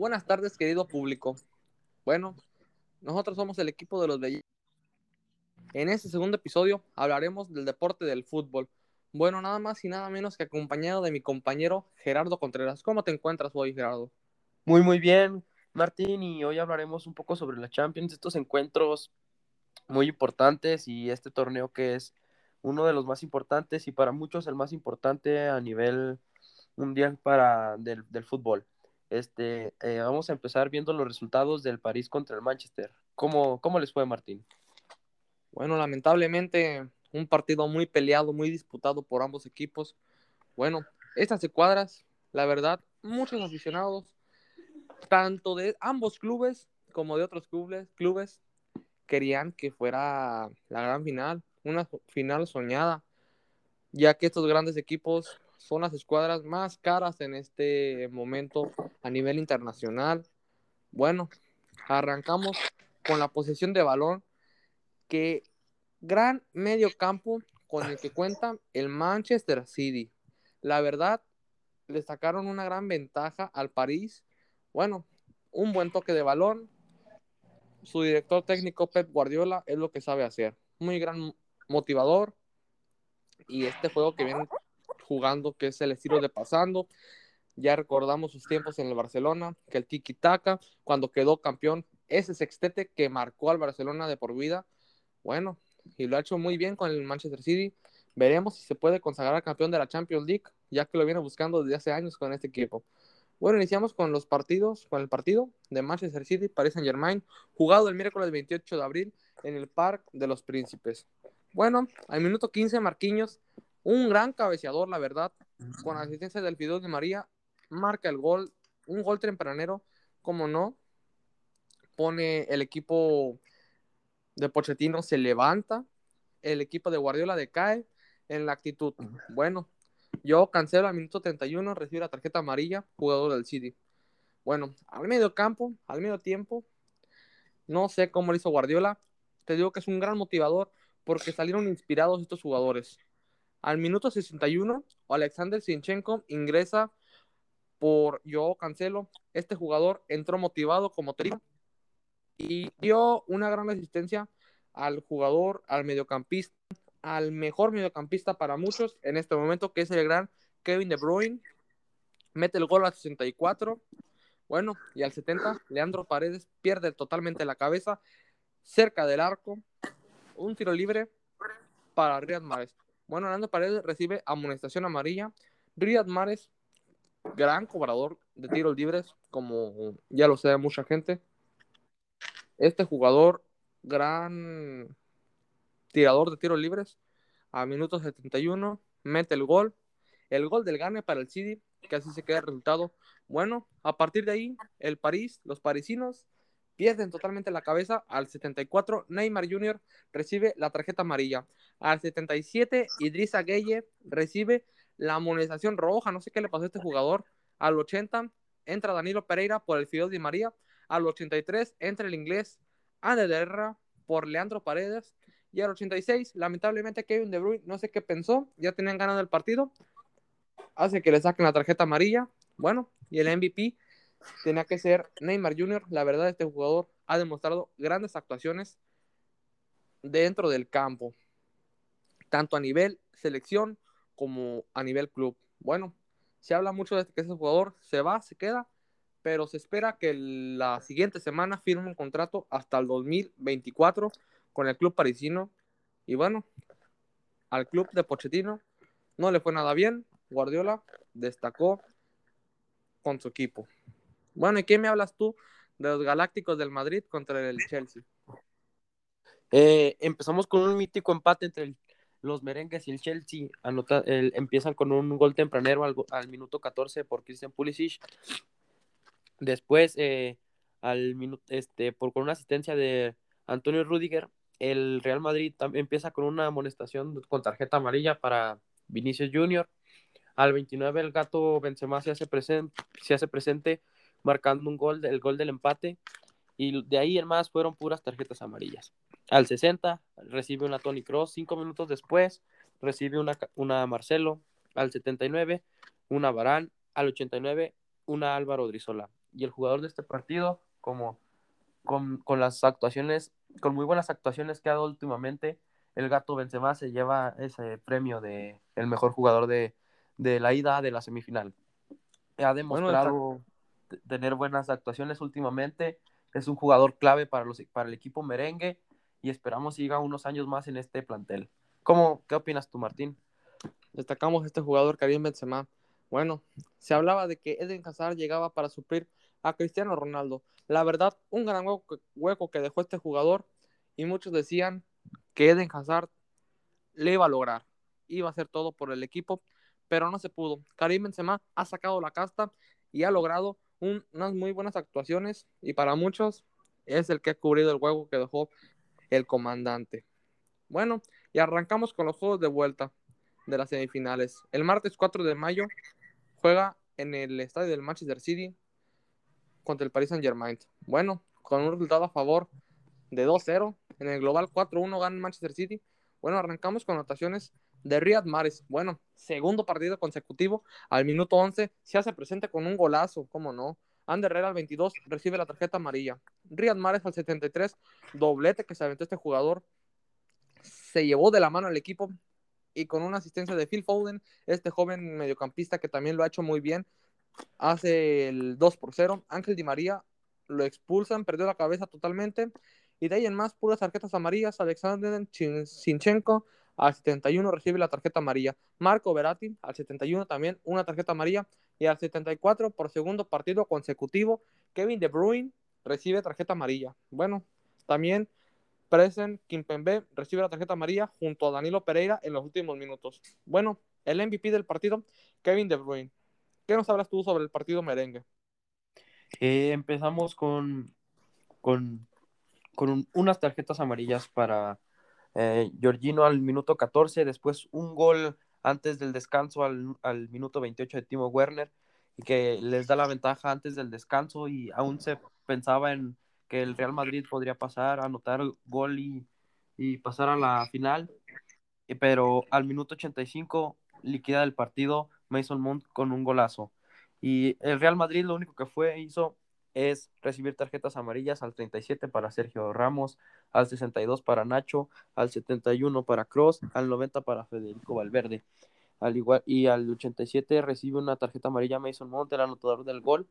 Buenas tardes, querido público. Bueno, nosotros somos el equipo de los Bellitos. En este segundo episodio hablaremos del deporte del fútbol. Bueno, nada más y nada menos que acompañado de mi compañero Gerardo Contreras. ¿Cómo te encuentras hoy, Gerardo? Muy, muy bien, Martín, y hoy hablaremos un poco sobre la Champions, estos encuentros muy importantes y este torneo que es uno de los más importantes y para muchos el más importante a nivel mundial para del, del fútbol. Este, eh, vamos a empezar viendo los resultados del París contra el Manchester. ¿Cómo, cómo les fue, Martín? Bueno, lamentablemente un partido muy peleado, muy disputado por ambos equipos. Bueno, estas cuadras, la verdad, muchos aficionados, tanto de ambos clubes como de otros clubes, clubes querían que fuera la gran final, una final soñada, ya que estos grandes equipos son las escuadras más caras en este momento a nivel internacional. Bueno, arrancamos con la posesión de balón, que gran medio campo con el que cuenta el Manchester City. La verdad, le sacaron una gran ventaja al París. Bueno, un buen toque de balón. Su director técnico Pep Guardiola es lo que sabe hacer. Muy gran motivador. Y este juego que viene jugando, que es el estilo de pasando. Ya recordamos sus tiempos en el Barcelona, que el tiki taka, cuando quedó campeón, ese sextete que marcó al Barcelona de por vida. Bueno, y lo ha hecho muy bien con el Manchester City. Veremos si se puede consagrar campeón de la Champions League, ya que lo viene buscando desde hace años con este equipo. Bueno, iniciamos con los partidos, con el partido de Manchester City, Paris Saint Germain, jugado el miércoles 28 de abril en el Parque de los Príncipes. Bueno, al minuto 15, Marquinhos un gran cabeceador, la verdad, con asistencia del Fidel de María, marca el gol, un gol tempranero, como no, pone el equipo de Pochettino, se levanta, el equipo de Guardiola decae en la actitud. Bueno, yo cancelo al minuto 31, recibe la tarjeta amarilla, jugador del City. Bueno, al medio campo, al medio tiempo, no sé cómo lo hizo Guardiola, te digo que es un gran motivador porque salieron inspirados estos jugadores. Al minuto 61, Alexander Sinchenko ingresa por yo cancelo. Este jugador entró motivado como trío y dio una gran asistencia al jugador, al mediocampista, al mejor mediocampista para muchos en este momento, que es el gran Kevin De Bruyne. Mete el gol al 64. Bueno, y al 70, Leandro Paredes pierde totalmente la cabeza cerca del arco. Un tiro libre para Riyad Mahrez. Bueno, Orlando Paredes recibe amonestación amarilla. Riyad Mahrez, gran cobrador de tiros libres, como ya lo sabe mucha gente. Este jugador, gran tirador de tiros libres, a minuto 71, mete el gol. El gol del gane para el City, que así se queda el resultado. Bueno, a partir de ahí, el París, los parisinos, pierden totalmente la cabeza. Al 74, Neymar Jr. recibe la tarjeta amarilla. Al 77, Idrissa Gueye recibe la amonestación roja. No sé qué le pasó a este jugador. Al 80, entra Danilo Pereira por el Fidel Di María. Al 83, entra el inglés Ander por Leandro Paredes. Y al 86, lamentablemente, Kevin De Bruyne, no sé qué pensó, ya tenían ganado el partido. Hace que le saquen la tarjeta amarilla. Bueno, y el MVP tenía que ser Neymar Jr. La verdad, este jugador ha demostrado grandes actuaciones dentro del campo, tanto a nivel selección como a nivel club. Bueno, se habla mucho de que ese jugador se va, se queda, pero se espera que la siguiente semana firme un contrato hasta el 2024 con el club parisino. Y bueno, al club de Pochettino no le fue nada bien. Guardiola destacó con su equipo. Bueno, ¿y qué me hablas tú de los Galácticos del Madrid contra el Chelsea? Eh, empezamos con un mítico empate entre los merengues y el Chelsea. Anota, empiezan con un gol tempranero al, minuto 14 por Christian Pulisic. Después, eh, al minuto, este, por, con una asistencia de Antonio Rudiger, el Real Madrid empieza con una amonestación con tarjeta amarilla para Vinicius Junior. Al 29 el gato Benzema se hace, presente, se hace presente marcando un gol, el gol del empate. Y de ahí en más fueron puras tarjetas amarillas. Al 60 recibe una Tony Cross. Cinco minutos después recibe una, una Marcelo. Al 79 una Barán. Al 89 una Álvaro Drizola. y el jugador de este partido, como con, con, las actuaciones, con muy buenas actuaciones que ha dado últimamente, el gato Benzema se lleva ese premio de el mejor jugador de, de la ida de la semifinal. Ha demostrado tener buenas actuaciones últimamente, es un jugador clave para, los, para el equipo merengue y esperamos siga unos años más en este plantel. ¿Cómo, ¿Qué opinas tú, Martín? Destacamos este jugador Karim Benzema. Bueno, se hablaba de que Eden Hazard llegaba para suplir a Cristiano Ronaldo. La verdad, un gran hueco que dejó este jugador y muchos decían que Eden Hazard le iba a lograr. Iba a hacer todo por el equipo, pero no se pudo. Karim Benzema ha sacado la casta y ha logrado unas muy buenas actuaciones y para muchos es el que ha cubrido el hueco que dejó el comandante. Bueno, y arrancamos con los juegos de vuelta de las semifinales. El martes 4 de mayo juega en el estadio del Manchester City contra el Paris Saint Germain. Bueno, con un resultado a favor de 2-0. En el global 4-1 gana Manchester City. Bueno, arrancamos con anotaciones de Riyad Mahrez. Bueno, segundo partido consecutivo al minuto 11 se hace presente con un golazo, ¿cómo no? Ander Herrera al 22 recibe la tarjeta amarilla. Riyad Mahrez al 73, doblete que se aventó este jugador. Se llevó de la mano al equipo y con una asistencia de Phil Foden, este joven mediocampista que también lo ha hecho muy bien, hace el 2 por 0. Ángel Di María lo expulsan, perdió la cabeza totalmente. Y de ahí en más, puras tarjetas amarillas. Alexander Sinchenko al 71 recibe la tarjeta amarilla. Marco Verati al 71 también una tarjeta amarilla. Y al 74 por segundo partido consecutivo, Kevin De Bruyne recibe tarjeta amarilla. Bueno, también Presen Kimpembe recibe la tarjeta amarilla junto a Danilo Pereira en los últimos minutos. Bueno, el MVP del partido, Kevin De Bruyne. ¿Qué nos hablas tú sobre el partido merengue? Eh, empezamos con, con, con unas tarjetas amarillas para eh, Giorgino al minuto 14, después un gol antes del descanso al, al, minuto 28 de Timo Werner, y que les da la ventaja antes del descanso y aún se pensaba en que el Real Madrid podría pasar, anotar gol y, y pasar a la final, pero al minuto 85 liquida el partido Mason Mount con un golazo. Y el Real Madrid lo único que fue, hizo es recibir tarjetas amarillas al 37 para Sergio Ramos, al 62 para Nacho, al 71 para Cross, al 90 para Federico Valverde. Al igual, y al 87 recibe una tarjeta amarilla Mason Mount, el anotador del gol.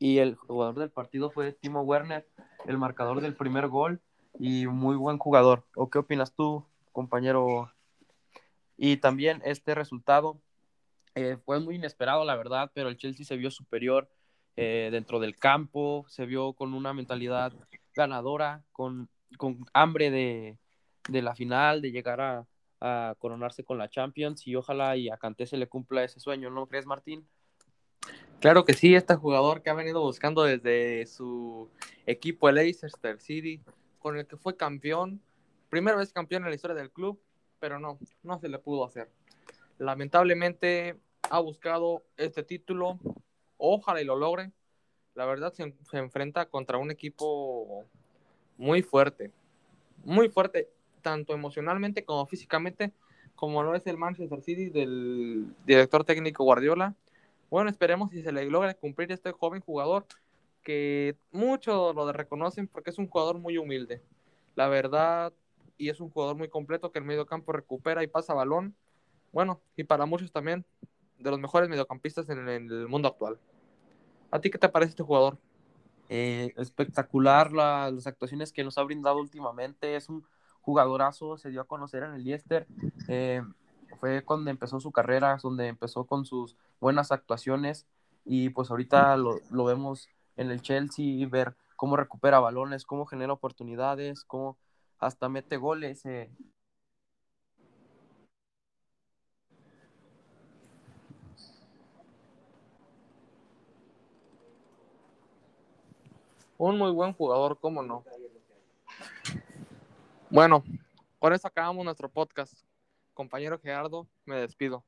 Y el jugador del partido fue Timo Werner, el marcador del primer gol y muy buen jugador. ¿O qué opinas tú, compañero? Y también este resultado eh, fue muy inesperado, la verdad, pero el Chelsea se vio superior eh, dentro del campo, se vio con una mentalidad ganadora, con, con hambre de, de, la final, de llegar a, a, coronarse con la Champions y ojalá y a Kanté se le cumpla ese sueño, ¿no crees, Martín? Claro que sí, este jugador que ha venido buscando desde su equipo, el Leicester City, con el que fue campeón, primera vez campeón en la historia del club, pero no, no se le pudo hacer. Lamentablemente ha buscado este título, ojalá y lo logre. La verdad se, enfrenta contra un equipo muy fuerte, muy fuerte, tanto emocionalmente como físicamente, como lo es el Manchester City del director técnico Guardiola. Bueno, esperemos si se le logre cumplir este joven jugador que muchos lo reconocen porque es un jugador muy humilde. La verdad, y es un jugador muy completo que el medio campo recupera y pasa balón. Bueno, y para muchos también de los mejores mediocampistas en, el mundo actual. ¿A ti qué te parece este jugador? Eh, espectacular las actuaciones que nos ha brindado últimamente. Es un jugadorazo, se dio a conocer en el Leicester. Eh, fue cuando empezó su carrera, donde empezó con sus buenas actuaciones. Y pues ahorita lo, lo vemos en el Chelsea, ver cómo recupera balones, cómo genera oportunidades, cómo hasta mete goles. Eh, Un muy buen jugador, ¿cómo no? Bueno, con eso acabamos nuestro podcast. Compañero Gerardo, me despido.